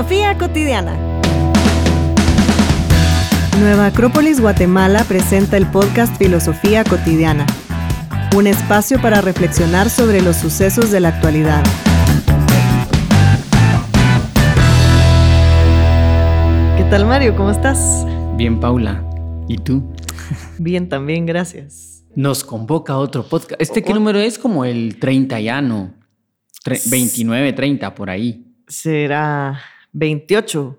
Filosofía cotidiana. Nueva Acrópolis Guatemala presenta el podcast Filosofía cotidiana, un espacio para reflexionar sobre los sucesos de la actualidad. ¿Qué tal Mario? ¿Cómo estás? Bien, Paula. ¿Y tú? Bien, también, gracias. Nos convoca otro podcast. ¿Este qué número es? Como el 30 ya, ¿no? 29, 30, por ahí. Será 28.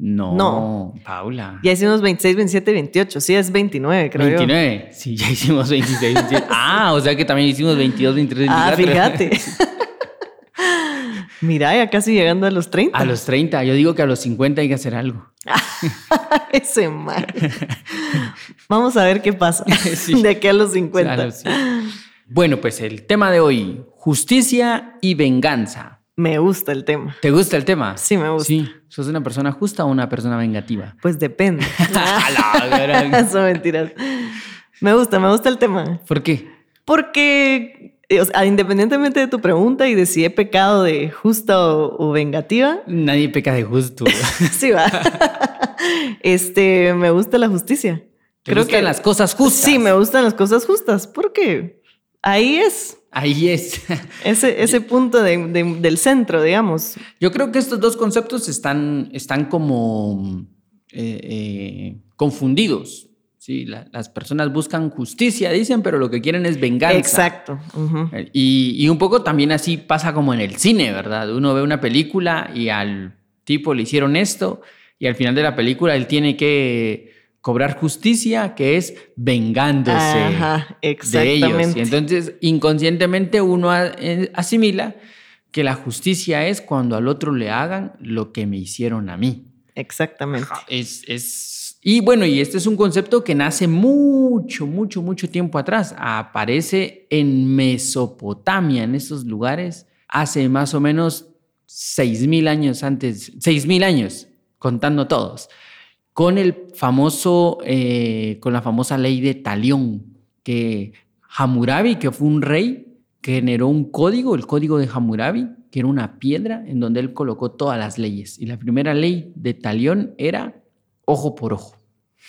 No, No. Paula. Ya hicimos 26, 27, 28. Sí, es 29, creo yo. 29. Sí, ya hicimos 26, 27. Ah, o sea que también hicimos 22, 23, Ah, 24. fíjate. Mira, ya casi llegando a los 30. A los 30. Yo digo que a los 50 hay que hacer algo. Ese mal. Vamos a ver qué pasa Sí. de aquí a los 50. A los- sí. Bueno, pues el tema de hoy, justicia y venganza. Me gusta el tema. ¿Te gusta el tema? Sí, me gusta. Sí. ¿Sos una persona justa o una persona vengativa? Pues depende. Son mentiras. Me gusta, me gusta el tema. ¿Por qué? Porque, eh, o sea, independientemente de tu pregunta y de si he pecado de justa o, o vengativa, Nadie peca de justo. sí va. Este, me gusta la justicia. ¿Te gustan las cosas justas? Sí, me gustan las cosas justas, porque ahí es Ahí es. ese, ese punto de- de- del centro, digamos. Yo creo que estos dos conceptos están, están como eh, eh, confundidos. ¿sí? La- las personas buscan justicia, dicen, pero lo que quieren es venganza. Exacto. Eh, Y, y un poco también así pasa como en el cine, ¿verdad? Uno ve una película y al tipo le hicieron esto y al final de la película él tiene que cobrar justicia, que es vengándose Ajá, de ellos. Y entonces inconscientemente uno eh, asimila que la justicia es cuando al otro le hagan lo que me hicieron a mí. Exactamente. Es, es- Y bueno, y este es un concepto que nace mucho, mucho, mucho tiempo atrás. Aparece en Mesopotamia, en esos lugares, hace más o menos 6.000 años antes, 6.000 años, contando todos, con el famoso, eh, con la famosa ley de Talión, que Hammurabi, que fue un rey, que generó un código, el código de Hammurabi, que era una piedra en donde él colocó todas las leyes. Y la primera ley de Talión era ojo por ojo.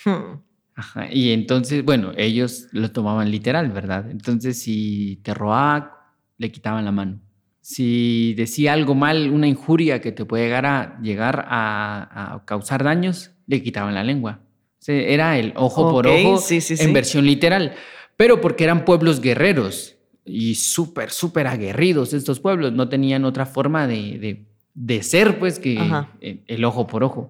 Hmm. Ajá, Y entonces, bueno, ellos lo tomaban literal, ¿verdad? Entonces, si te robaba, le quitaban la mano. Si decía algo mal, una injuria que te puede llegar a, llegar a, a causar daños, le quitaban la lengua. O sea, era el ojo por ojo sí, sí, en sí. versión literal. Pero porque eran pueblos guerreros y súper, súper aguerridos estos pueblos. No tenían otra forma de, de- de ser, pues, que el, el ojo por ojo.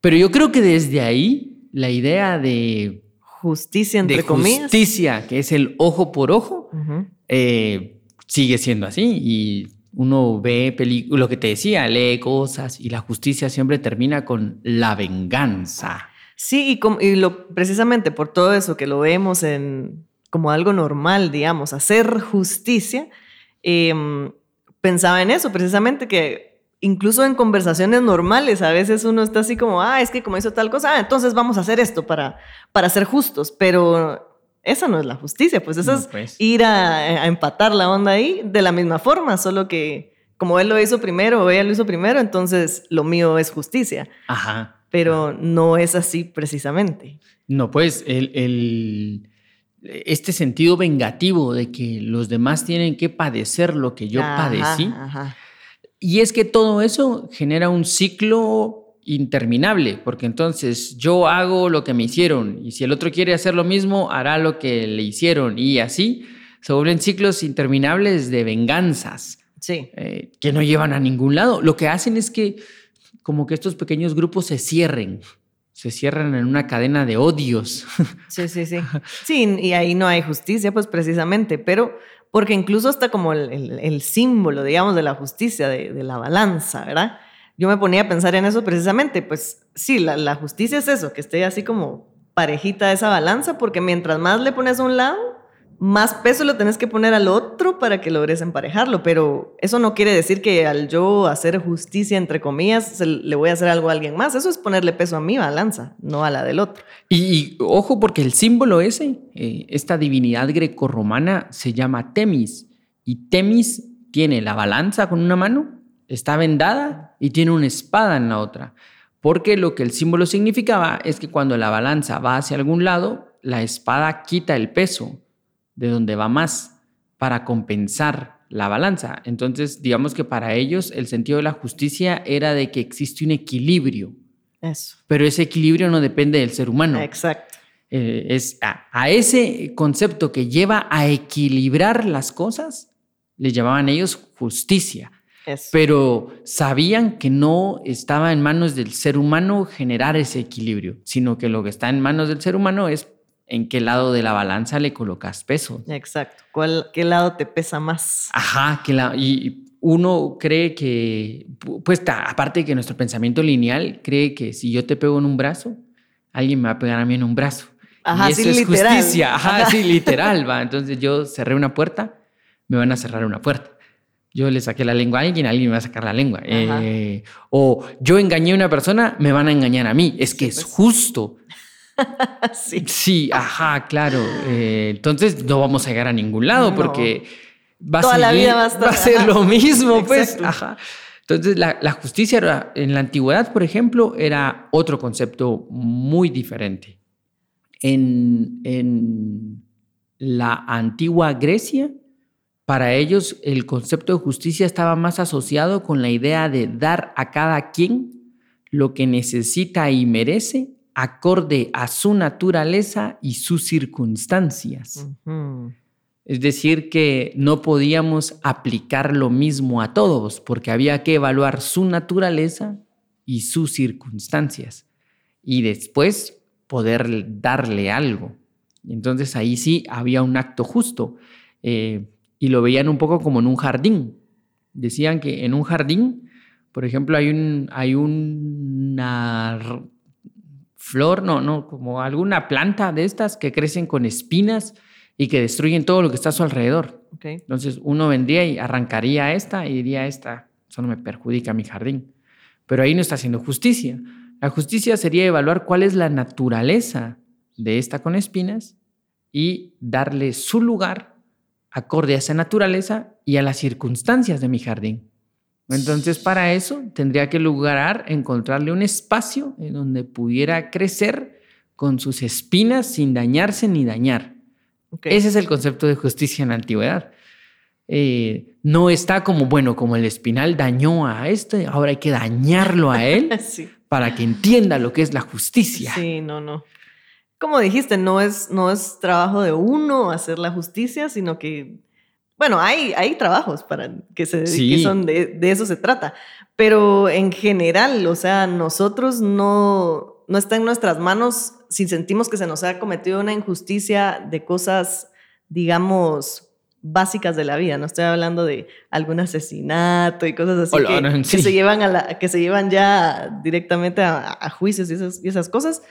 Pero yo creo que desde ahí la idea de, Justicia, entre de comillas. justicia, que es el ojo por ojo, eh, sigue siendo así. Y uno ve películas, lo que te decía, lee cosas y la justicia siempre termina con la venganza. Sí, y, como- y lo, precisamente por todo eso que lo vemos en, como algo normal, digamos, hacer justicia, em, pensaba en eso, precisamente que incluso en conversaciones normales a veces uno está así como, ah, es que como hizo tal cosa, ah, entonces vamos a hacer esto para, para ser justos, pero esa no es la justicia, pues eso No, es pues. ir a, a empatar la onda ahí de la misma forma, solo que como él lo hizo primero o ella lo hizo primero, entonces lo mío es justicia Ajá. pero no es así precisamente. No, pues el, el- este sentido vengativo de que los demás tienen que padecer lo que yo Ajá, padecí. ajá. Y es que todo eso genera un ciclo interminable, porque entonces yo hago lo que me hicieron y si el otro quiere hacer lo mismo, hará lo que le hicieron y así se vuelven ciclos interminables de venganzas Sí, eh, que no llevan a ningún lado. Lo que hacen es que como que estos pequeños grupos se cierren, se cierran en una cadena de odios. sí, sí, sí. Sí, y ahí no hay justicia, pues precisamente, pero porque incluso hasta como el, el- el símbolo, digamos, de la justicia, de, de la balanza, ¿verdad? Yo me ponía a pensar en eso precisamente, pues sí, la, justicia es eso, que esté así como parejita esa balanza, porque mientras más le pones a un lado, más peso lo tenés que poner al otro para que logres emparejarlo, pero eso no quiere decir que al yo hacer justicia, entre comillas, le voy a hacer algo a alguien más. Eso es ponerle peso a mi balanza, no a la del otro. Y, y ojo, porque el símbolo ese, eh, esta divinidad grecorromana, se llama Temis. Y Temis tiene la balanza con una mano, está vendada y tiene una espada en la otra. Porque lo que el símbolo significaba es que cuando la balanza va hacia algún lado, la espada quita el peso de donde va más para compensar la balanza. Entonces, digamos que para ellos el sentido de la justicia era de que existe un equilibrio. Eso. Pero ese equilibrio no depende del ser humano. Exacto. Eh, es a, ese concepto que lleva a equilibrar las cosas, le llamaban ellos justicia. Pero sabían que no estaba en manos del ser humano generar ese equilibrio, sino que lo que está en manos del ser humano es en qué lado de la balanza le colocas peso. Exacto. ¿Cuál, ¿Qué lado te pesa más? Ajá, que la, y uno cree que, pues aparte de que nuestro pensamiento lineal cree que si yo te pego en un brazo, alguien me va a pegar a mí en un brazo. Ajá, y eso es justicia. Ajá, sí, literal, va. Entonces yo cerré una puerta, me van a cerrar una puerta. Yo le saqué la lengua a alguien, alguien me va a sacar la lengua. Eh, o yo engañé a una persona, me van a engañar a mí. Es que es pues. justo. sí. sí. ajá, claro. Eh, entonces no vamos a llegar a ningún lado porque va Toda la vida va a, ser lo mismo, pues. Ajá. Entonces, la, justicia en la antigüedad, por ejemplo, era otro concepto muy diferente. En, en la antigua Grecia, para ellos el concepto de justicia estaba más asociado con la idea de dar a cada quien lo que necesita y merece acorde a su naturaleza y sus circunstancias. Es decir, que no podíamos aplicar lo mismo a todos porque había que evaluar su naturaleza y sus circunstancias y después poder darle algo. Entonces ahí sí había un acto justo eh, y lo veían un poco como en un jardín. Decían que en un jardín, por ejemplo, hay, un, hay una flor, no, no, como alguna planta de estas que crecen con espinas y que destruyen todo lo que está a su alrededor. Entonces uno vendría y arrancaría esta y diría esta, eso no me perjudica mi jardín. Pero ahí no está haciendo justicia. La justicia sería evaluar cuál es la naturaleza de esta con espinas y darle su lugar acorde a esa naturaleza y a las circunstancias de mi jardín. Entonces, para eso tendría que lograr encontrarle un espacio en donde pudiera crecer con sus espinas sin dañarse ni dañar. Ese es el concepto de justicia en la antigüedad. Eh, no está como, bueno, como el espinal dañó a este, ahora hay que dañarlo a él para que entienda lo que es la justicia. Sí, no, no. Como dijiste, no es, no es trabajo de uno hacer la justicia, sino que, bueno, hay, hay trabajos para que, se, son de, de eso se trata, pero en general, o sea, nosotros no, no está en nuestras manos si sentimos que se nos ha cometido una injusticia de cosas, digamos, básicas de la vida. No estoy hablando de algún asesinato y cosas así que, se llevan a la, que se llevan ya directamente a, juicios y esas, y esas, cosas.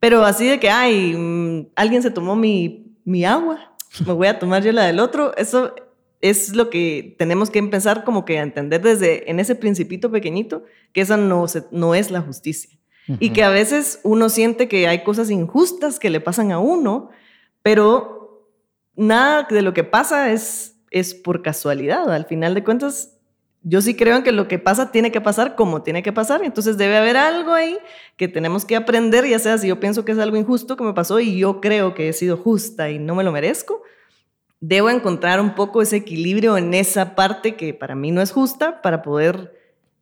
Pero así de que, ay, mm, alguien se tomó mi, mi agua, me voy a tomar yo la del otro. Eso es lo que tenemos que empezar como que a entender desde en ese principito pequeñito, que esa no, no es la justicia. Y que a veces uno siente que hay cosas injustas que le pasan a uno, pero nada de lo que pasa es, es por casualidad. Al final de cuentas, yo sí creo en que lo que pasa tiene que pasar como tiene que pasar. Entonces debe haber algo ahí que tenemos que aprender, ya sea si yo pienso que es algo injusto que me pasó y yo creo que he sido justa y no me lo merezco. Debo encontrar un poco ese equilibrio en esa parte que para mí no es justa para poder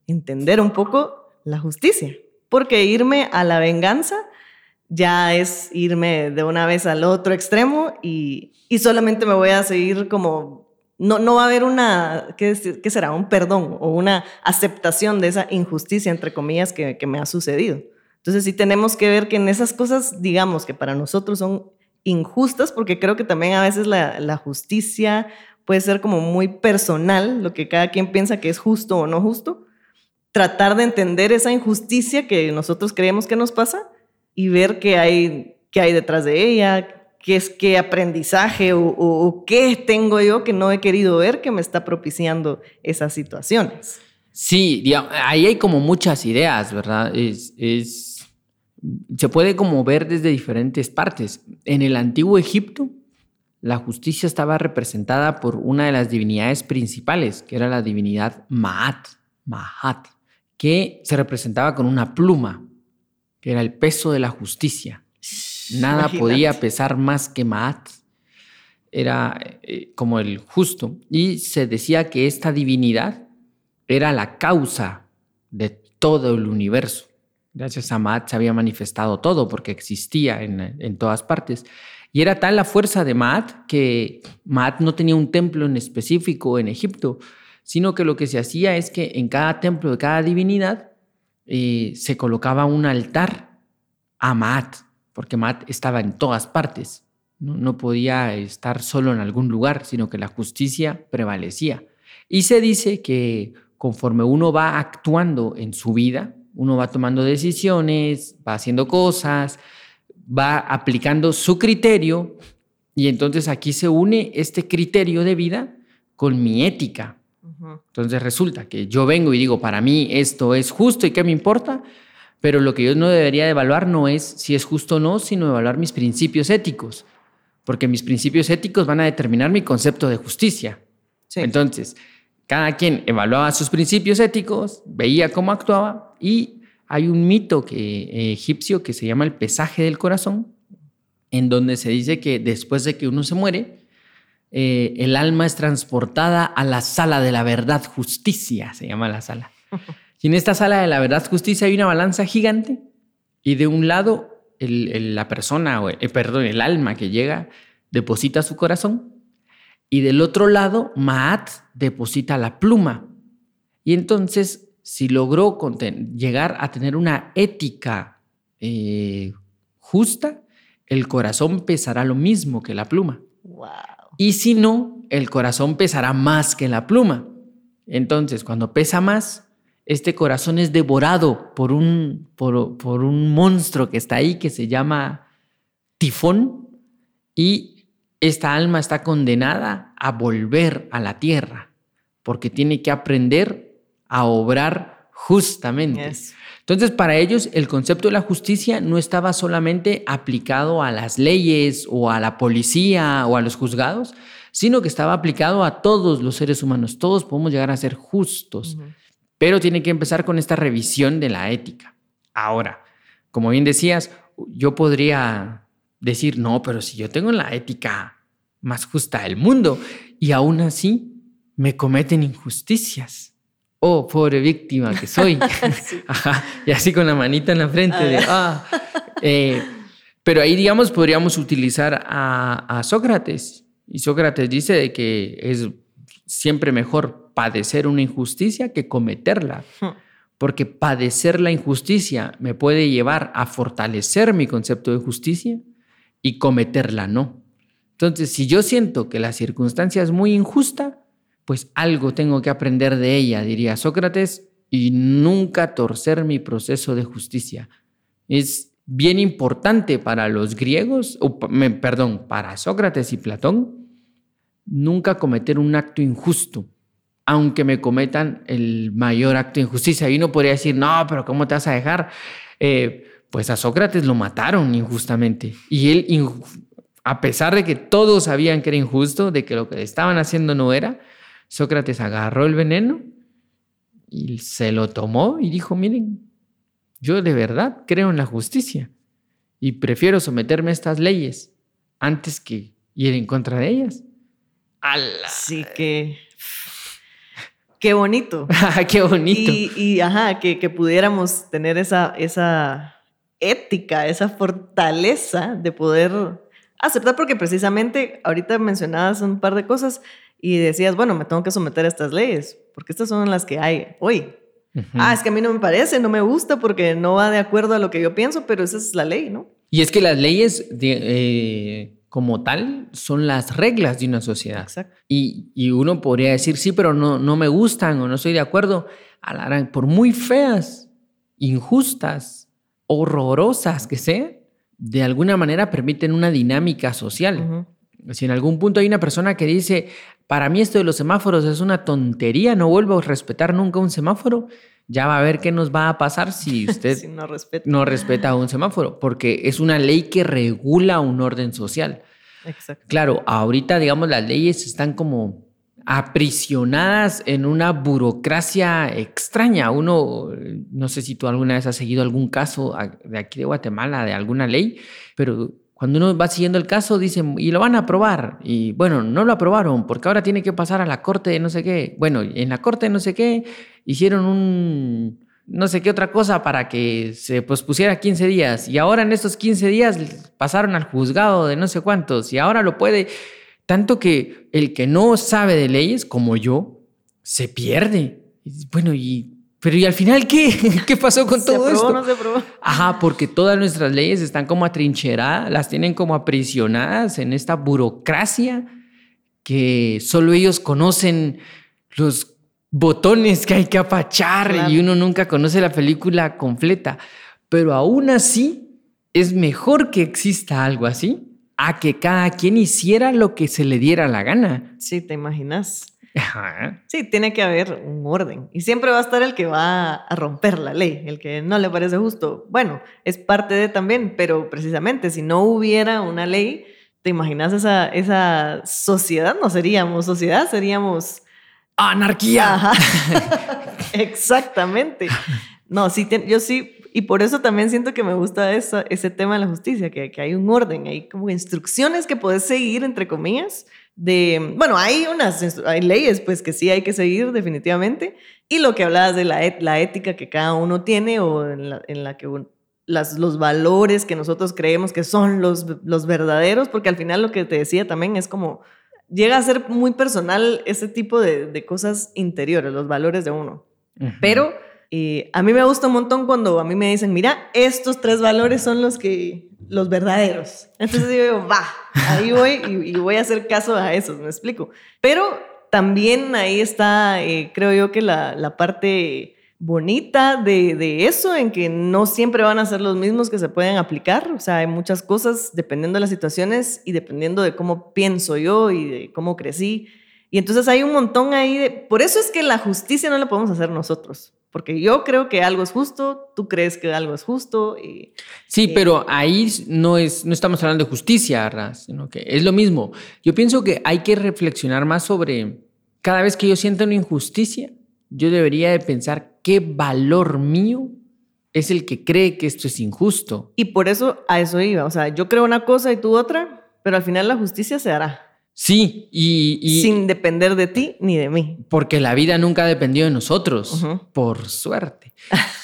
entender un poco la justicia porque irme a la venganza ya es irme de una vez al otro extremo y, solamente me voy a seguir como, no, no va a haber una, ¿qué, será? Un perdón o una aceptación de esa injusticia, entre comillas, que, me ha sucedido. Entonces sí tenemos que ver que en esas cosas, digamos que para nosotros son injustas, porque creo que también a veces la, la justicia puede ser como muy personal, lo que cada quien piensa que es justo o no justo, tratar de entender esa injusticia que nosotros creemos que nos pasa y ver qué hay, qué hay detrás de ella, qué es qué aprendizaje o, qué tengo yo que no he querido ver que me está propiciando esas situaciones. Sí, ahí hay como muchas ideas, ¿verdad? Es, es, se puede como ver desde diferentes partes. En el antiguo Egipto, la justicia estaba representada por una de las divinidades principales, que era la divinidad Maat Mahat, que se representaba con una pluma, que era el peso de la justicia. Nada podía pesar más que Maat. Era eh, como el justo. Y se decía que esta divinidad era la causa de todo el universo. Gracias a Maat se había manifestado todo porque existía en, en todas partes. Y era tal la fuerza de Maat que Maat no tenía un templo en específico en Egipto, sino que lo que se hacía es que en cada templo de cada divinidad eh, se colocaba un altar a Maat, porque Maat estaba en todas partes. ¿no? podía estar solo en algún lugar, sino que la justicia prevalecía. Y se dice que conforme uno va actuando en su vida, uno va tomando decisiones, va haciendo cosas, va aplicando su criterio y entonces aquí se une este criterio de vida con mi ética. Entonces resulta que yo vengo y digo, para mí esto es justo y qué me importa, pero lo que yo no debería evaluar no es si es justo o no, sino evaluar mis principios éticos, porque mis principios éticos van a determinar mi concepto de justicia. Entonces, cada quien evaluaba sus principios éticos, veía cómo actuaba y hay un mito que, eh, egipcio que se llama el pesaje del corazón, en donde se dice que después de que uno se muere, eh, el alma es transportada a la sala de la verdad justicia, se llama la sala. Y en esta sala de la verdad justicia hay una balanza gigante y de un lado la persona, eh, perdón, el alma que llega deposita su corazón y del otro lado Maat deposita la pluma. Y entonces, si logró llegar a tener una ética eh, justa, el corazón pesará lo mismo que la pluma. Y si no, el corazón pesará más que la pluma. Entonces, cuando pesa más, este corazón es devorado por un, por, por un monstruo que está ahí que se llama tifón y esta alma está condenada a volver a la tierra porque tiene que aprender a obrar justamente. Entonces, para ellos el concepto de la justicia no estaba solamente aplicado a las leyes o a la policía o a los juzgados, sino que estaba aplicado a todos los seres humanos. Todos podemos llegar a ser justos. Pero tiene que empezar con esta revisión de la ética. Ahora, como bien decías, yo podría decir, no, pero si yo tengo la ética más justa del mundo y aún así me cometen injusticias. Oh, pobre víctima que soy. Ajá. Y así con la manita en la frente de, ah. Eh, pero ahí, digamos, podríamos utilizar a, a Sócrates. Y Sócrates dice de que es siempre mejor padecer una injusticia que cometerla. Porque padecer la injusticia me puede llevar a fortalecer mi concepto de justicia y cometerla no. Entonces, si yo siento que la circunstancia es muy injusta, pues algo tengo que aprender de ella, diría Sócrates, y nunca torcer mi proceso de justicia. Es bien importante para los griegos, o, perdón, para Sócrates y Platón, nunca cometer un acto injusto, aunque me cometan el mayor acto de injusticia. Y uno podría decir, no, pero ¿cómo te vas a dejar? Eh, pues a Sócrates lo mataron injustamente. Y él, a pesar de que todos sabían que era injusto, de que lo que le estaban haciendo no era, Sócrates agarró el veneno y se lo tomó y dijo, miren, yo de verdad creo en la justicia y prefiero someterme a estas leyes antes que ir en contra de ellas. Sí que... Qué bonito. Qué bonito. Y, ajá, que, que, pudiéramos tener esa, esa ética, esa fortaleza de poder aceptar, porque precisamente ahorita mencionabas un par de cosas y decías, bueno, me tengo que someter a estas leyes, porque estas son las que hay hoy. Ah, es que a mí no me parece, no me gusta porque no va de acuerdo a lo que yo pienso, pero esa es la ley, ¿no? Y es que las leyes eh, como tal son las reglas de una sociedad. Exacto. Y, y, uno podría decir, sí, pero no, no me gustan o no estoy de acuerdo. Por muy feas, injustas, horrorosas que sean, de alguna manera permiten una dinámica social. Si en algún punto hay una persona que dice, para mí esto de los semáforos es una tontería, no vuelvo a respetar nunca un semáforo, ya va a ver qué nos va a pasar si usted no, respeta. no respeta un semáforo, porque es una ley que regula un orden social. Exacto. Claro, ahorita, digamos, las leyes están como aprisionadas en una burocracia extraña. Uno, no sé si tú alguna vez has seguido algún caso de aquí de Guatemala, de alguna ley, pero cuando uno va siguiendo el caso, dicen, y lo van a aprobar. Y bueno, no lo aprobaron porque ahora tiene que pasar a la corte de no sé qué. Bueno, en la corte de no sé qué hicieron un no sé qué otra cosa para que se pospusiera 15 días. Y ahora en estos 15 días pasaron al juzgado de no sé cuántos. Y ahora lo puede. Tanto que el que no sabe de leyes, como yo, se pierde. Bueno, y. Pero ¿y al final qué? ¿Qué pasó con todo esto? No se aprobó. Ajá, porque todas nuestras leyes están como atrincheradas, las tienen como aprisionadas en esta burocracia que solo ellos conocen los botones que hay que apachar y uno nunca conoce la película completa. Pero aún así, es mejor que exista algo así a que cada quien hiciera lo que se le diera la gana. Sí, te imaginas. Sí, tiene que haber un orden. Y siempre va a estar el que va a romper la ley, el que no le parece justo. Bueno, es parte de también, pero precisamente si no hubiera una ley, ¿te imaginas esa, esa sociedad? No seríamos sociedad, seríamos... Anarquía. Exactamente. No, sí, yo sí y por eso también siento que me gusta ese tema de la justicia, que, que, hay un orden, hay como instrucciones que puedes seguir, entre comillas, de, bueno, hay unas, hay leyes pues que sí hay que seguir definitivamente, y lo que hablabas de la, la ética que cada uno tiene o en la, en la que las, los valores que nosotros creemos que son los, los verdaderos, porque al final lo que te decía también es como, llega a ser muy personal ese tipo de, de cosas interiores, los valores de uno. Pero y a mí me gusta un montón cuando a mí me dicen, mira, estos tres valores son los que, los verdaderos. Entonces yo digo, va, ahí voy y, voy a hacer caso a esos, me explico. Pero también ahí está, eh, creo yo que la, la parte bonita de, de, eso, en que no siempre van a ser los mismos que se pueden aplicar. O sea, hay muchas cosas dependiendo de las situaciones y dependiendo de cómo pienso yo y de cómo crecí. Y entonces hay un montón ahí de... Por eso es que la justicia no la podemos hacer nosotros. Porque yo creo que algo es justo, tú crees que algo es justo. Y, sí, pero ahí no, es, no estamos hablando de justicia, Ras, sino que es lo mismo. Yo pienso que hay que reflexionar más sobre cada vez que yo siento una injusticia, yo debería de pensar qué valor mío es el que cree que esto es injusto. Y por eso a eso iba. O sea, yo creo una cosa y tú otra, pero al final la justicia se hará. Sí, y, Sin depender de ti ni de mí. Porque la vida nunca ha dependido de nosotros, por suerte.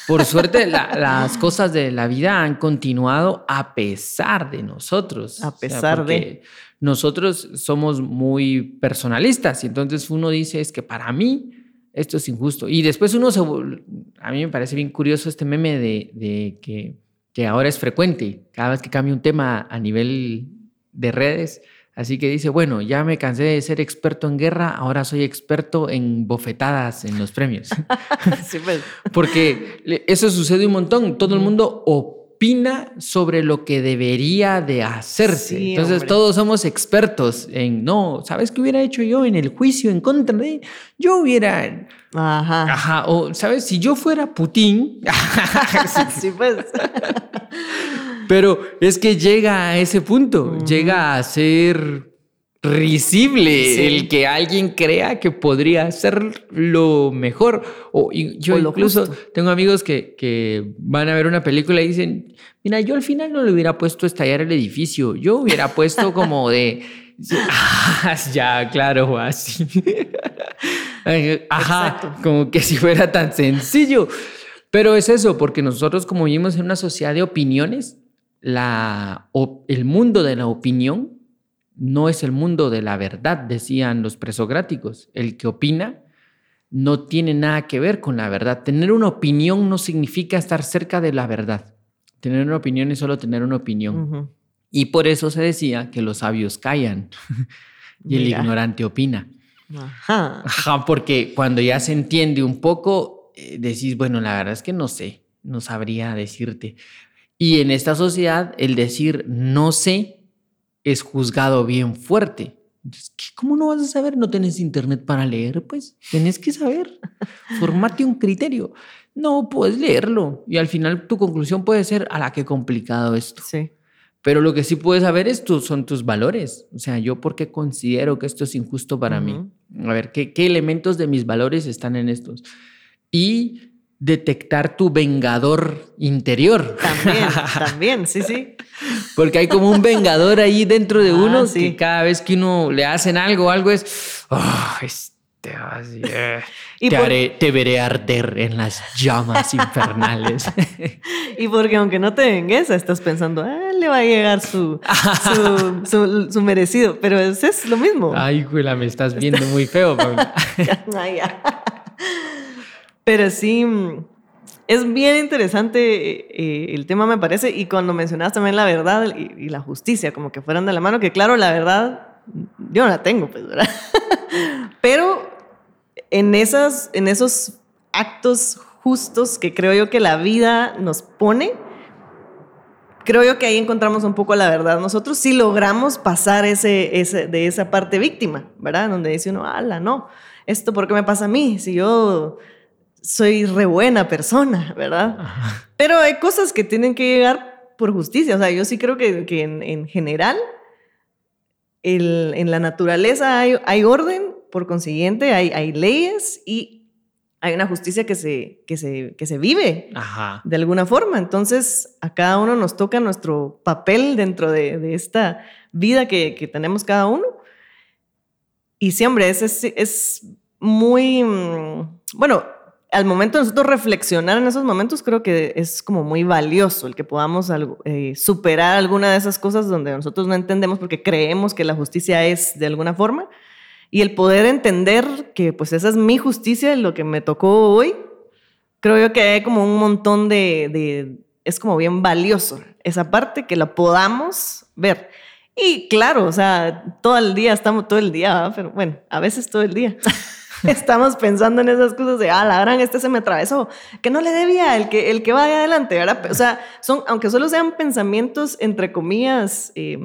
Por suerte, las cosas de la vida han continuado a pesar de nosotros. A pesar de... Nosotros somos muy personalistas y entonces uno dice es que para mí esto es injusto. Y después uno se... A mí me parece bien curioso este meme de, de que, que ahora es frecuente. Cada vez que cambia un tema a nivel de redes, Así que dice, bueno, ya me cansé de ser experto en guerra, ahora soy experto en bofetadas en los premios. sí, pues. Porque eso sucede un montón. Todo el mundo opina sobre lo que debería de hacerse. Entonces todos somos expertos en, no, ¿sabes qué hubiera hecho yo en el juicio en contra de? Yo hubiera... Ajá. Ajá. O, ¿sabes? Si yo fuera Putin... sí, pues. Pero es que llega a ese punto, llega a ser risible el que alguien crea que podría ser lo mejor. O yo incluso tengo amigos que, que, van a ver una película y dicen, mira, yo al final no le hubiera puesto estallar el edificio, yo hubiera puesto como de... Ah, ya, claro, así. Ajá, como que si fuera tan sencillo. Pero es eso, porque nosotros como vivimos en una sociedad de opiniones, la, el mundo de la opinión no es el mundo de la verdad, decían los presocráticos. El que opina no tiene nada que ver con la verdad. Tener una opinión no significa estar cerca de la verdad. Tener una opinión es solo tener una opinión. Y por eso se decía que los sabios callan y el ignorante opina. Ajá. Porque cuando ya se entiende un poco, eh, decís, bueno, la verdad es que no sé, no sabría decirte. Y en esta sociedad, el decir no sé es juzgado bien fuerte. ¿Cómo no vas a saber? No tenés internet para leer, pues tenés que saber. Formate un criterio. No puedes leerlo. Y al final tu conclusión puede ser a la que complicado esto. Sí. Pero lo que sí puedes saber es son tus valores. O sea, yo por qué considero que esto es injusto para mí. A ver, ¿qué, ¿qué elementos de mis valores están en estos? Y detectar tu vengador interior. También, también, sí, sí. Porque hay como un vengador ahí dentro de ah, uno que cada vez que uno le hacen algo, algo es, oh, este, eh, te, te veré arder en las llamas infernales. y porque aunque no te vengues, estás pensando, ah, le va a llegar su, su, merecido, pero es, es, lo mismo. Ay, güey, me estás viendo muy feo, Pero sí, es bien interesante eh, el tema, me parece, y cuando mencionabas también la verdad y, la justicia, como que fueran de la mano, que claro, la verdad yo no la tengo, pues, ¿verdad? Pero en, esas, en esos actos justos que creo yo que la vida nos pone, creo yo que ahí encontramos un poco la verdad. Nosotros sí logramos pasar ese, ese, de esa parte víctima, ¿verdad? Donde dice uno, ala, no, esto por qué me pasa a mí, si yo soy re buena persona, ¿verdad? Pero hay cosas que tienen que llegar por justicia. O sea, yo sí creo que, que en, general en la naturaleza hay, hay, orden, por consiguiente hay, hay leyes y hay una justicia que se, que se, que se vive de alguna forma. Entonces, a cada uno nos toca nuestro papel dentro de, de esta vida que, que, tenemos cada uno. Y siempre es, es, es muy, mm, bueno, al momento de nosotros reflexionar en esos momentos, creo que es como muy valioso el que podamos eh, superar alguna de esas cosas donde nosotros no entendemos porque creemos que la justicia es de alguna forma. Y el poder entender que pues esa es mi justicia, lo que me tocó hoy, creo yo que hay como un montón de, es como bien valioso esa parte que la podamos ver. Y claro, o sea, todo el día, estamos todo el día, pero bueno, a veces todo el día. estamos pensando en esas cosas de, ah, la gran, este se me atravesó, que no le debía el que, el que vaya adelante, ¿verdad? O sea, son, aunque solo sean pensamientos, entre comillas, eh,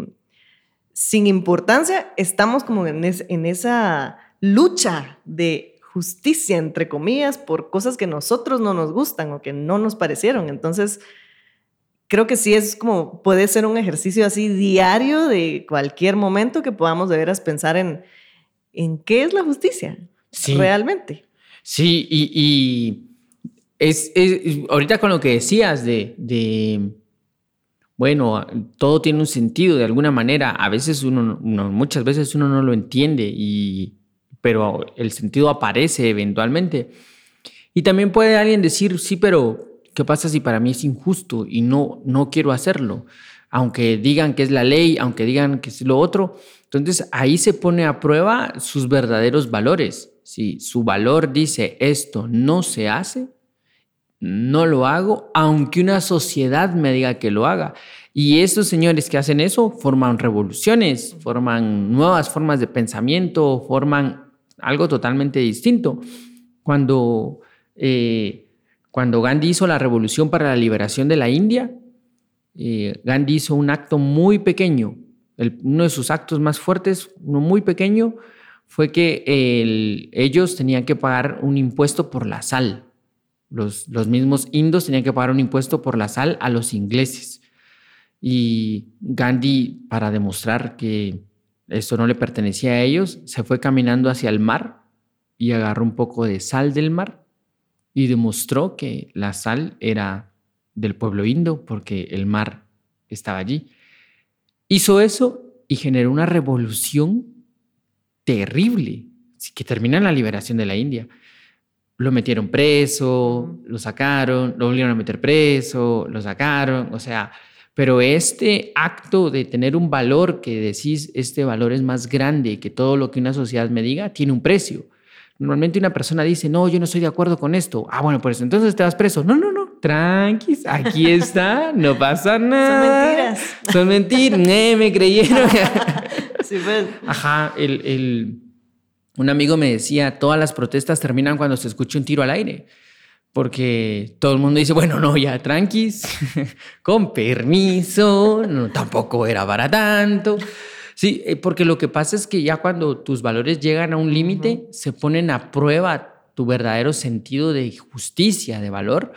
sin importancia, estamos como en, en esa lucha de justicia, entre comillas, por cosas que nosotros no nos gustan o que no nos parecieron. Entonces, creo que sí es como, puede ser un ejercicio así diario de cualquier momento que podamos de veras pensar en, en qué es la justicia realmente. Sí, y, es, ahorita con lo que decías de, bueno, todo tiene un sentido de alguna manera, a veces uno, muchas veces uno no lo entiende, y, pero el sentido aparece eventualmente. Y también puede alguien decir, sí, pero ¿qué pasa si para mí es injusto y no, no quiero hacerlo? Aunque digan que es la ley, aunque digan que es lo otro. Entonces ahí se pone a prueba sus verdaderos valores. Si su valor dice esto no se hace, no lo hago, aunque una sociedad me diga que lo haga. Y esos señores que hacen eso forman revoluciones, forman nuevas formas de pensamiento, forman algo totalmente distinto. Cuando, eh, cuando Gandhi hizo la revolución para la liberación de la India, eh, Gandhi hizo un acto muy pequeño, uno de sus actos más fuertes, uno muy pequeño, fue que ellos tenían que pagar un impuesto por la sal. Los, mismos indos tenían que pagar un impuesto por la sal a los ingleses. Y Gandhi, para demostrar que esto no le pertenecía a ellos, se fue caminando hacia el mar y agarró un poco de sal del mar y demostró que la sal era del pueblo indo porque el mar estaba allí. Hizo eso y generó una revolución terrible, que termina en la liberación de la India. Lo metieron preso, lo sacaron, lo volvieron a meter preso, lo sacaron, o sea, pero este acto de tener un valor que decís, este valor es más grande que todo lo que una sociedad me diga, tiene un precio. Normalmente una persona dice, no, yo no estoy de acuerdo con esto. Ah, bueno, pues entonces te vas preso. No, no, no, tranquis, aquí está, no pasa nada. Son mentiras. Son mentiras, me creyeron. Pues. Ajá, el, un amigo me decía, todas las protestas terminan cuando se escucha un tiro al aire. Porque todo el mundo dice, bueno, no, ya tranquis, con permiso, no, tampoco era para tanto. Sí, eh, porque lo que pasa es que ya cuando tus valores llegan a un límite, se ponen a prueba tu verdadero sentido de justicia, de valor,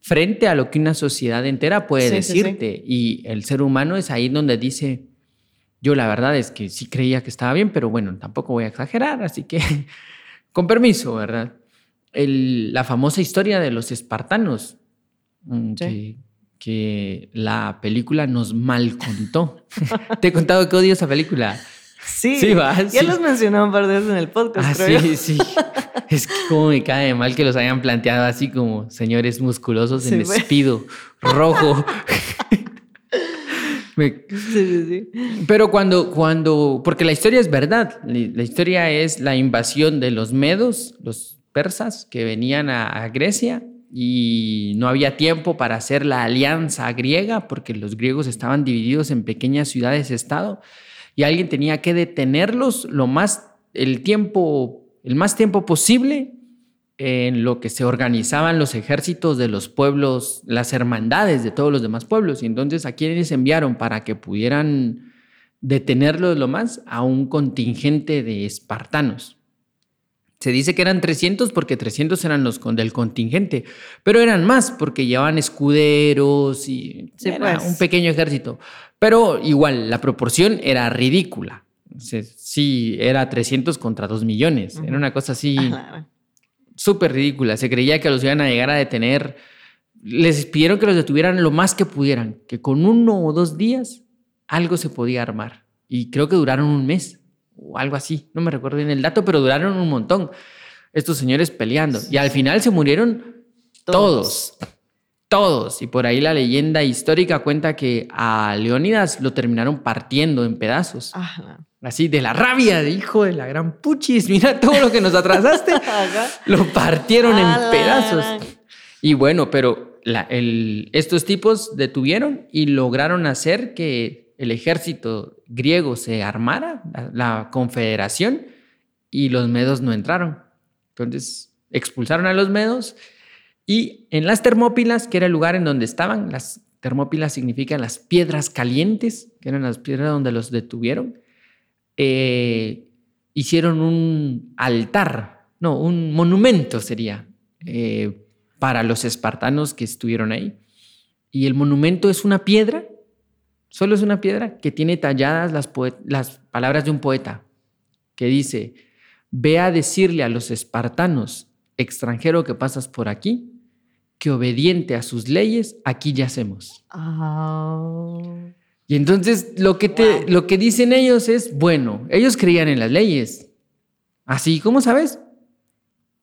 frente a lo que una sociedad entera puede decirte. Y el ser humano es ahí donde dice, yo la verdad es que sí creía que estaba bien, pero bueno, tampoco voy a exagerar, así que con permiso, ¿verdad? la famosa historia de los espartanos, mm, que, la película nos mal contó. Te he contado que odio esa película. Sí, sí ya los mencionó un par de veces en el podcast. Ah, sí, sí. Es que como me cae mal que los hayan planteado así como señores musculosos en despido rojo. sí, sí, sí. Pero cuando, cuando, porque la historia es verdad, la historia es la invasión de los medos, los persas que venían a Grecia y no había tiempo para hacer la alianza griega porque los griegos estaban divididos en pequeñas ciudades-estado y alguien tenía que detenerlos lo más el tiempo el más tiempo posible en lo que se organizaban los ejércitos de los pueblos, las hermandades de todos los demás pueblos. Y entonces, ¿a quiénes enviaron para que pudieran detenerlos lo más? A un contingente de espartanos. Se dice que eran 300 porque 300 eran los del contingente, pero eran más porque llevaban escuderos y era pues. un pequeño ejército. Pero igual, la proporción era ridícula. Sí, era 300 contra 2 millones. Era una cosa así súper ridícula. Se creía que los iban a llegar a detener. Les pidieron que los detuvieran lo más que pudieran, que con uno o dos días algo se podía armar. Y creo que duraron un mes o algo así, no me recuerdo bien el dato, pero duraron un montón estos señores peleando. Y al final se murieron todos. todos. Y por ahí la leyenda histórica cuenta que a Leónidas lo terminaron partiendo en pedazos. Así, de la rabia, de hijo de la gran puchis, mira todo lo que nos atrasaste. lo partieron en pedazos. Y bueno, pero estos tipos detuvieron y lograron hacer que el ejército griego se armara, la, confederación, y los medos no entraron. Entonces expulsaron a los medos y en las Termópilas, que era el lugar en donde estaban, las Termópilas significan las piedras calientes, que eran las piedras donde los detuvieron, eh, hicieron un altar, no, un monumento sería, eh, para los espartanos que estuvieron ahí. Y el monumento es una piedra Solo es una piedra que tiene talladas las, las palabras de un poeta que dice, ve a decirle a los espartanos, extranjero que pasas por aquí, que obediente a sus leyes, aquí yacemos. Oh. Y entonces lo que, te, lo que dicen ellos es, bueno, ellos creían en las leyes. Así, ¿cómo sabes?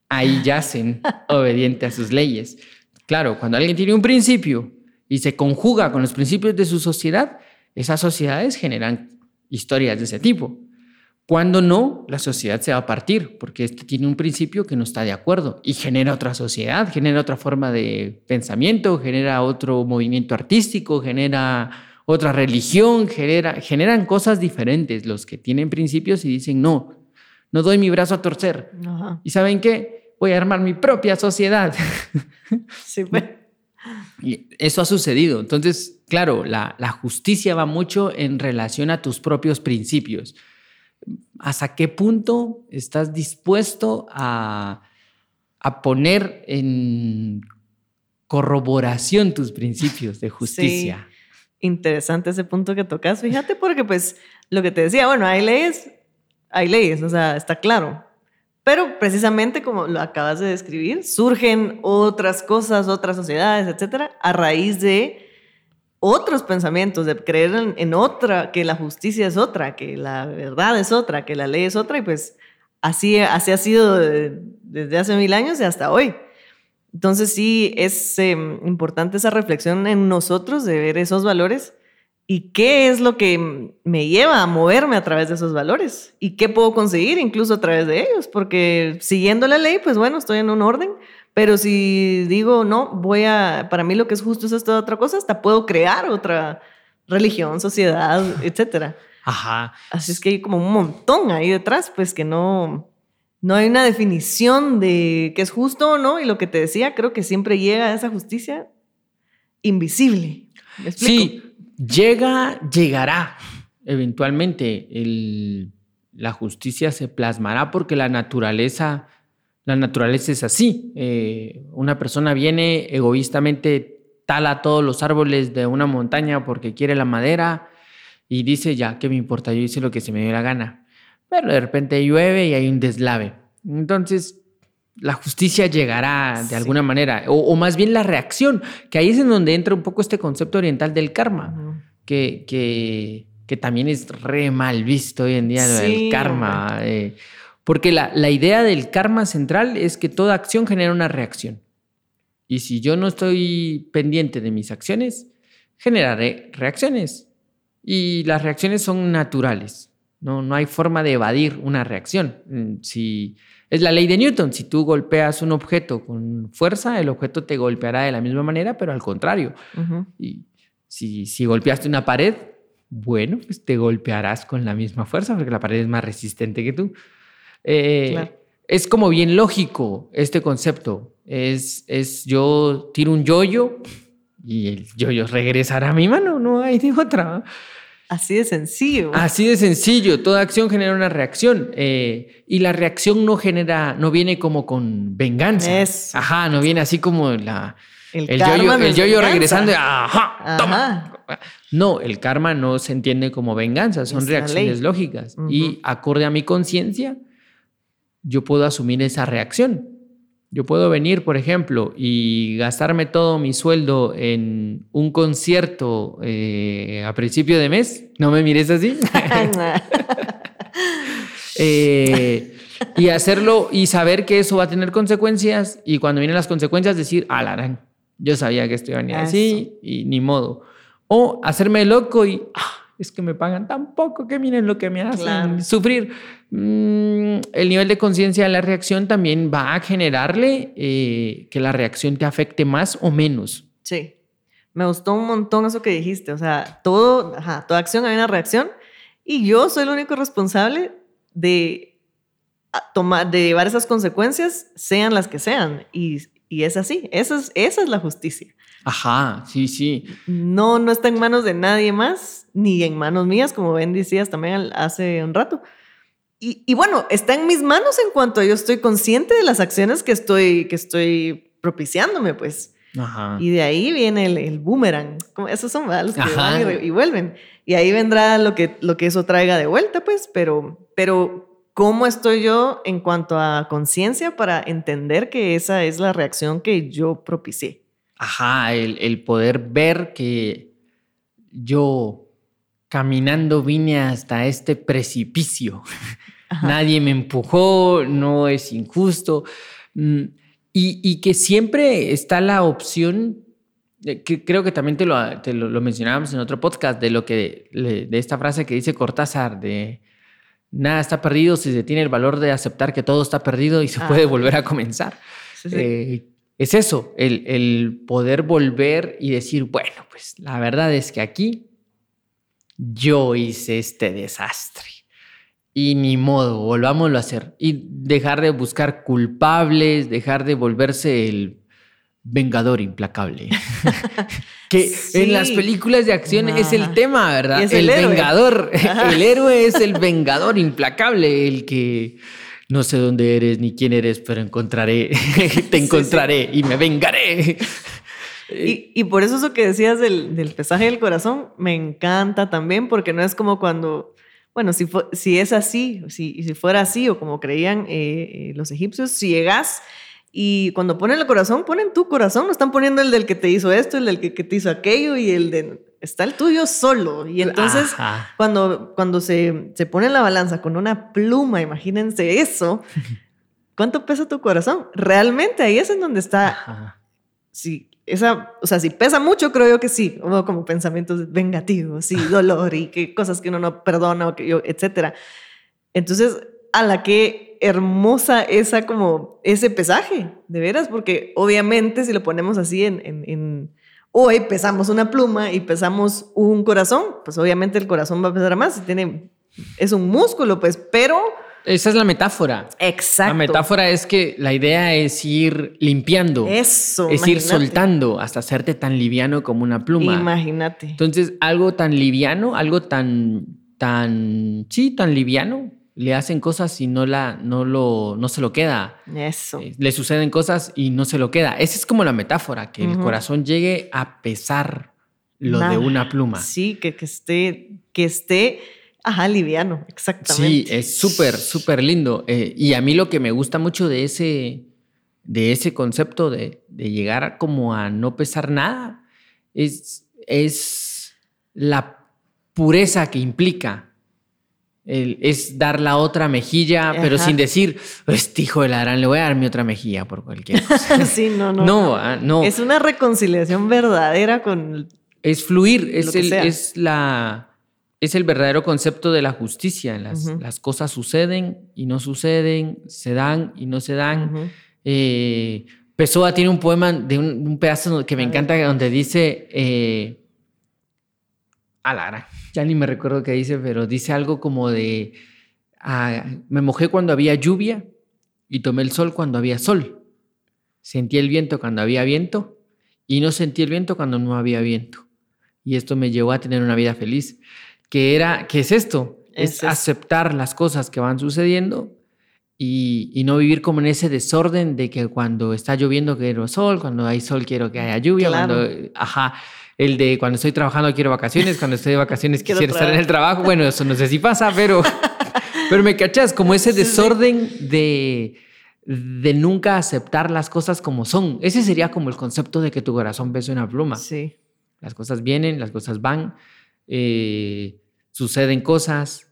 Ahí yacen, obediente a sus leyes. Claro, cuando alguien tiene un principio y se conjuga con los principios de su sociedad, esas sociedades generan historias de ese tipo. Cuando no, la sociedad se va a partir, porque este tiene un principio que no está de acuerdo y genera otra sociedad, genera otra forma de pensamiento, genera otro movimiento artístico, genera otra religión, genera, generan cosas diferentes los que tienen principios y dicen, no, no doy mi brazo a torcer. ¿Y saben qué? Voy a armar mi propia sociedad. Sí, pues. Y eso ha sucedido. Entonces, claro, la, justicia va mucho en relación a tus propios principios. ¿Hasta qué punto estás dispuesto a, poner en corroboración tus principios de justicia? Interesante ese punto que tocas. Fíjate, porque pues lo que te decía, bueno, hay leyes, hay leyes, o sea, está claro. Pero precisamente como lo acabas de describir, surgen otras cosas, otras sociedades, etcétera, a raíz de otros pensamientos, de creer en, otra, que la justicia es otra, que la verdad es otra, que la ley es otra, y pues así, así ha sido desde hace mil años y hasta hoy. Entonces sí es em, importante esa reflexión en nosotros de ver esos valores ¿Y qué es lo que me lleva a moverme a través de esos valores? ¿Y qué puedo conseguir incluso a través de ellos? Porque siguiendo la ley, pues bueno, estoy en un orden, pero si digo, no, voy a, para mí lo que es justo es esta otra cosa, hasta puedo crear otra religión, sociedad, etcétera. Ajá. Así es que hay como un montón ahí detrás, pues que no, no hay una definición de qué es justo o no, y lo que te decía, creo que siempre llega a esa justicia invisible. sí, Llega, llegará eventualmente. la justicia se plasmará porque la naturaleza La naturaleza es así. Eh, una persona viene egoístamente, tala todos los árboles de una montaña porque quiere la madera y dice, ya, ¿qué me importa? Yo hice lo que se me dio la gana. Pero de repente llueve y hay un deslave. Entonces, la justicia llegará de alguna manera, o, más bien la reacción, que ahí es en donde entra un poco este concepto oriental del karma, que, que, que, también es re mal visto hoy en día, el karma. Eh, porque la, la idea del karma central es que toda acción genera una reacción. Y si yo no estoy pendiente de mis acciones, generaré reacciones. Y las reacciones son naturales. No, no hay forma de evadir una reacción. Mm, si es la ley de Newton, si tú golpeas un objeto con fuerza, el objeto te golpeará de la misma manera, pero al contrario. Y si, si golpeaste una pared, bueno, pues te golpearás con la misma fuerza porque la pared es más resistente que tú. Eh, es como bien lógico este concepto. Es, es yo tiro un yoyo y el yoyo regresará a mi mano, no hay de otra. Así de sencillo. Así de sencillo. Toda acción genera una reacción. Eh, y la reacción no genera, no viene como con venganza. Ajá, no viene así como la, el, yoyo, regresando. Ajá, toma. No, el karma no se entiende como venganza, son reacciones lógicas. Y acorde a mi conciencia, yo puedo asumir esa reacción. Yo puedo venir, por ejemplo, y gastarme todo mi sueldo en un concierto eh, a principio de mes. No me mires así. Eh, y hacerlo y saber que eso va a tener consecuencias. Y cuando vienen las consecuencias, decir, alarán, yo sabía que esto iba a venir así y ni modo. O hacerme loco y ah, es que me pagan tan poco que miren lo que me hacen sufrir. Mm, el nivel de conciencia de la reacción también va a generarle eh, que la reacción te afecte más o menos. Sí, me gustó un montón eso que dijiste. O sea, todo, toda acción hay una reacción y yo soy el único responsable de tomar, de llevar esas consecuencias, sean las que sean. Y, y es así, esa es, esa es la justicia. Ajá, sí, sí. No, no está en manos de nadie más, ni en manos mías, como Ben decías también hace un rato. Y, bueno, está en mis manos en cuanto yo estoy consciente de las acciones que estoy, que estoy propiciándome, pues. Ajá. Y de ahí viene el, boomerang. Esos son los que van y, vuelven. Y ahí vendrá lo que, lo que eso traiga de vuelta, pues. Pero, pero ¿cómo estoy yo en cuanto a conciencia para entender que esa es la reacción que yo propicié? Ajá, el, poder ver que yo caminando vine hasta este precipicio. Nadie me empujó, no es injusto. Mm, y, que siempre está la opción, que creo que también te lo, te lo, mencionábamos en otro podcast, de, lo que, de esta frase que dice Cortázar, de nada está perdido si se tiene el valor de aceptar que todo está perdido y se puede volver a comenzar. Sí, sí. Eh, es eso, el, poder volver y decir, bueno, pues la verdad es que aquí yo hice este desastre. Y ni modo, volvámoslo a hacer. Y dejar de buscar culpables, dejar de volverse el vengador implacable. que en las películas de acción es el tema, ¿verdad? el, el vengador. El héroe es el vengador implacable, el que no sé dónde eres ni quién eres, pero encontraré, te encontraré y me vengaré. Y, por eso eso que decías del, del, pesaje del corazón me encanta también, porque no es como cuando, bueno, si, si es así, si, si fuera así o como creían eh, eh, los egipcios, si llegas y cuando ponen el corazón, ponen tu corazón, no están poniendo el del que te hizo esto, el del que, que te hizo aquello y el de está el tuyo solo. Y entonces, cuando, cuando se, se pone la balanza con una pluma, imagínense eso, ¿cuánto pesa tu corazón? Realmente ahí es en donde está. Sí, esa, o sea, si pesa mucho, creo yo que sí, o como pensamientos vengativos, sí, dolor y que cosas que uno no perdona, o que yo, etcétera. Entonces, a la que hermosa esa como ese pesaje, de veras, porque obviamente si lo ponemos así en, en hoy pesamos una pluma y pesamos un corazón, pues obviamente el corazón va a pesar más, tiene, es un músculo, pues, pero... Esa es la metáfora. Exacto. La metáfora es que la idea es ir limpiando. Eso. Es ir soltando hasta hacerte tan liviano como una pluma. Imagínate. Entonces, algo tan liviano, algo tan, tan, sí, tan liviano, le hacen cosas y no, la, no, lo, no se lo queda. Eso. Eh, le suceden cosas y no se lo queda. Esa es como la metáfora, que el corazón llegue a pesar lo de una pluma. Sí, que, que esté, que esté, ajá, liviano, Sí, exactamente. es súper, súper lindo. Eh, y a mí lo que me gusta mucho de ese, de ese concepto de, de llegar como a no pesar nada es, es la pureza que implica. El- es dar la otra mejilla, pero sin decir, este hijo de la gran, le voy a dar mi otra mejilla por cualquier cosa. sí, no, no. no, ah, no. Es una reconciliación verdadera con... Es fluir, es, el, es, la, es el verdadero concepto de la justicia. Las, las cosas suceden y no suceden, se dan y no se dan. Ujú. Eh, Pessoa tiene un poema de un, un pedazo que me encanta donde dice... Eh, a la gran, ya ni me recuerdo qué dice, pero dice algo como de... ah, me mojé cuando había lluvia y tomé el sol cuando había sol. Sentí el viento cuando había viento y no sentí el viento cuando no había viento. Y esto me llevó a tener una vida feliz. Que era, ¿qué es esto? Es, Es aceptar las cosas que van sucediendo y, y no vivir como en ese desorden de que cuando está lloviendo quiero sol, cuando hay sol quiero que haya lluvia, Claro. cuando, ajá, el de cuando estoy trabajando quiero vacaciones, cuando estoy de vacaciones Quiero quisiera estar en el trabajo. Bueno, eso no sé si pasa, pero, pero me cachas, como ese desorden de, de nunca aceptar las cosas como son. Ese sería como el concepto de que tu corazón pesa una pluma. Sí. Las cosas vienen, las cosas van, eh, suceden cosas,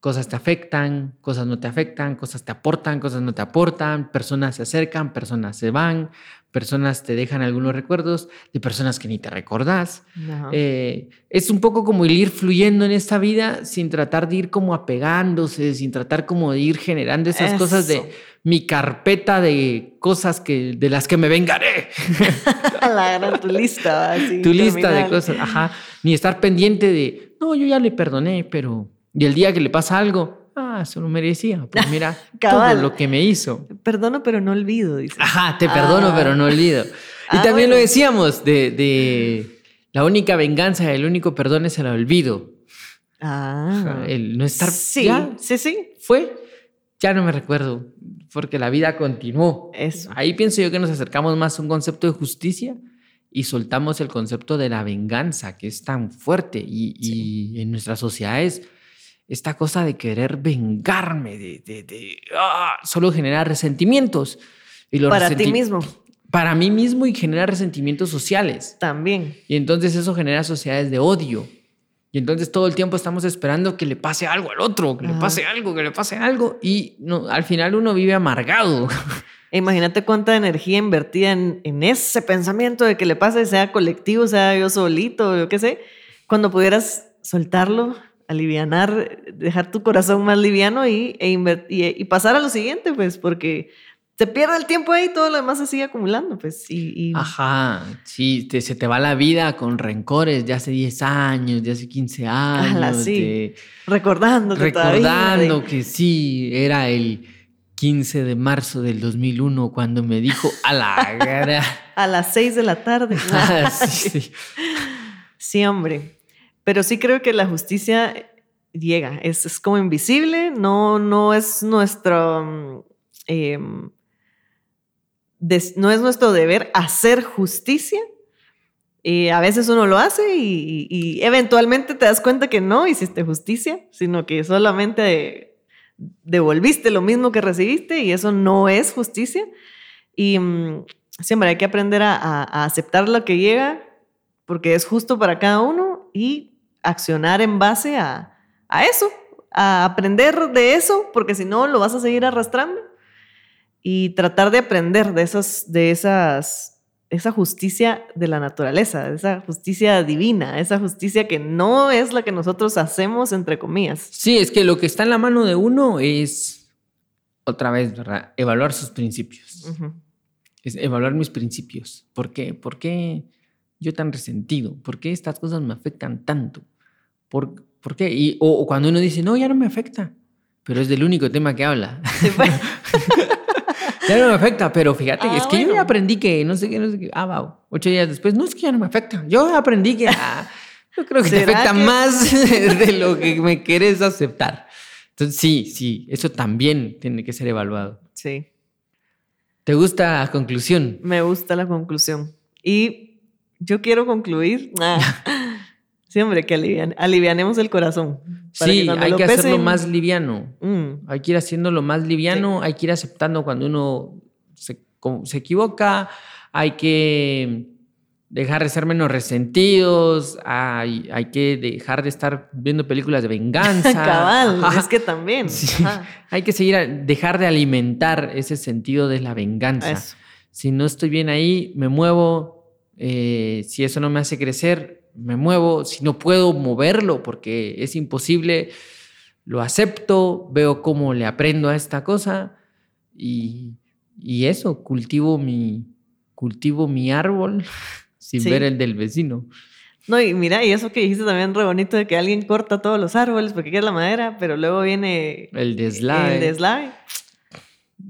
cosas te afectan, cosas no te afectan, cosas te aportan, cosas no te aportan, personas se acercan, personas se van, personas te dejan algunos recuerdos de personas que ni te recordás. Eh, es un poco como el ir fluyendo en esta vida sin tratar de ir como apegándose, sin tratar como de ir generando esas cosas de Eso. mi carpeta de cosas que, de las que me vengaré. la gran tu lista, así, tu lista de cosas, ajá, ni estar pendiente de, no, yo ya le perdoné, pero, y el día que le pasa algo, ah, se lo merecía, pues mira, todo lo que me hizo. Perdono, pero no olvido, dice. Ajá, te perdono, Ah. pero no olvido. Y Ah, también lo decíamos, de, de la única venganza, el único perdón es el olvido. Ah. El no estar, Sí, ya sí, sí. fue, ya no me recuerdo, porque la vida continuó. Eso. Ahí pienso yo que nos acercamos más a un concepto de justicia y soltamos el concepto de la venganza, que es tan fuerte. Y, y en nuestras sociedades, esta cosa de querer vengarme, de, de- de, ah, solo genera resentimientos. Y los Para ti mismo Para mí mismo y genera resentimientos sociales. también. Y entonces eso genera sociedades de odio. Y entonces todo el tiempo estamos esperando que le pase algo al otro, que le pase algo, que le pase algo. Y no, al final uno vive amargado. E Imagínate cuánta energía invertida en, en ese pensamiento de que le pase, sea colectivo, sea yo solito, yo qué sé, cuando pudieras soltarlo, alivianar, dejar tu corazón más liviano y, e y, y pasar a lo siguiente, pues, porque se pierde el tiempo ahí y todo lo demás se sigue acumulando, pues, y, y Ajá, sí, te- se te va la vida con rencores de hace 10 años, de hace 15 años, Ala, sí. de- recordándote todavía recordando de- que sí, era el 15 de marzo del 2001 cuando me dijo a la gara. a las seis de la tarde. Ah, sí, sí. Sí, hombre. Pero sí creo que la justicia llega. Es, es como invisible, no, no es nuestro. mm, em, des- no es nuestro deber hacer justicia. Y a veces uno lo hace y, y eventualmente te das cuenta que no hiciste justicia, sino que solamente devolviste lo mismo que recibiste y eso no es justicia. Y mm, siempre hay que aprender a, aceptar lo que llega porque es justo para cada uno y accionar en base a, a eso, a aprender de eso, porque si no lo vas a seguir arrastrando y tratar de aprender de esas, de esas, esa justicia de la naturaleza, esa justicia divina, esa justicia que no es la que nosotros hacemos entre comillas. Sí, es que lo que está en la mano de uno es, otra vez, ¿verdad? Evaluar sus principios. Es evaluar mis principios. ¿Por qué? ¿Por qué yo tan resentido? ¿Por qué estas cosas me afectan tanto? ¿Por, por qué? Y, o, o cuando uno dice, no, ya no me afecta, pero es del único tema que habla. Sí, pues. ya no me afecta, pero fíjate, Ah, es que yo bueno. ya aprendí que no sé qué, no sé qué. Ah, wow. Ocho días después, no es que ya no me afecta. Yo aprendí que ah, yo creo que te ¿Será afecta que- más de lo que me quieres aceptar. Entonces, sí, sí, eso también tiene que ser evaluado. Sí. ¿Te gusta la conclusión? Me gusta la conclusión. Y yo quiero concluir. Ah, sí, hombre, que alivianemos el corazón. Sí, hay que hacerlo más liviano. Mm. Hay que ir haciéndolo más liviano, hay que ir aceptando cuando uno se, se equivoca, hay que dejar de ser menos resentidos, hay, hay que dejar de estar viendo películas de venganza. Cabal, es que también. Hay que seguir, dejar de alimentar ese sentido de la venganza. Si no estoy bien ahí, me muevo. Eh, si eso no me hace crecer, me muevo. Si no puedo moverlo porque es imposible, lo acepto, veo cómo le aprendo a esta cosa y, y eso, cultivo mi, cultivo mi árbol sin ver el del vecino. No, y mira, y eso que dijiste también re bonito de que alguien corta todos los árboles porque quiere la madera, pero luego viene el deslave. El deslave.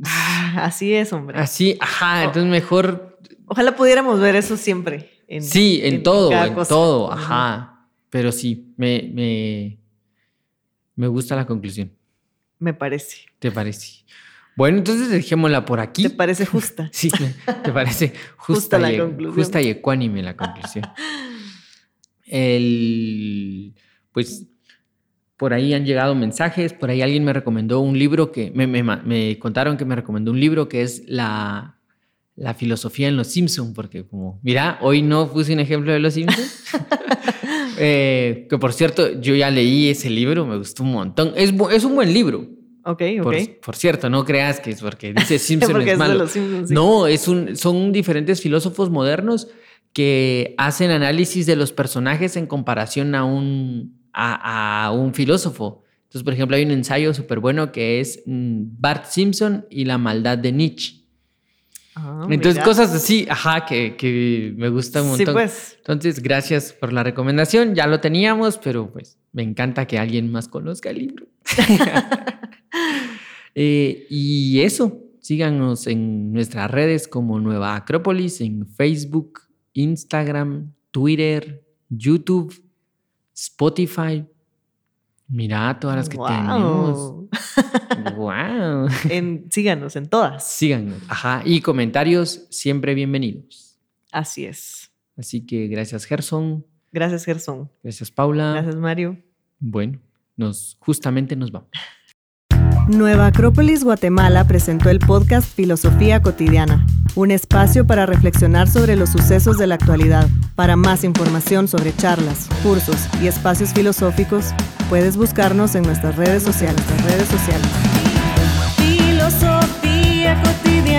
Ah, así es, hombre. Así, ajá, entonces mejor. Ojalá pudiéramos ver eso siempre. Sí, en, todo, en todo, ajá. Pero sí, me, me, me gusta la conclusión. Me parece. ¿Te parece? Bueno, entonces dejémosla por aquí. ¿Te parece justa? sí, te parece justa, la conclusión. Justa y ecuánime la conclusión. El, pues por ahí han llegado mensajes, por ahí alguien me recomendó un libro que me, me, contaron que me recomendó un libro que es la, la filosofía en los Simpsons, porque como, mira, hoy no puse un ejemplo de los Simpsons. Eh, que por cierto, yo ya leí ese libro, me gustó un montón. Es, es un buen libro. Ok, ok. Por, cierto, no creas que es porque dice Simpson es malo. No, es un, son diferentes filósofos modernos que hacen análisis de los personajes en comparación a un, a, un filósofo. Entonces, por ejemplo, hay un ensayo súper bueno que es mm, Bart Simpson y la maldad de Nietzsche. Ah, Entonces, cosas así, ajá, que, que, me gusta un montón. Sí, pues. Entonces, gracias por la recomendación. Ya lo teníamos, pero pues me encanta que alguien más conozca el libro. Eh, y eso, síganos en nuestras redes como Nueva Acrópolis, en Facebook, Instagram, Twitter, YouTube, Spotify. Mira todas las que tenemos. wow. síganos en todas. Síganos. Ajá. Y comentarios siempre bienvenidos. Así es. Así que gracias, Gerson. Gracias, Gerson. Gracias, Paula. Gracias, Mario. Bueno, nos justamente nos vamos. Nueva Acrópolis Guatemala presentó el podcast Filosofía Cotidiana, un espacio para reflexionar sobre los sucesos de la actualidad. Para más información sobre charlas, cursos y espacios filosóficos, puedes buscarnos en nuestras redes sociales. Filosofía Cotidiana.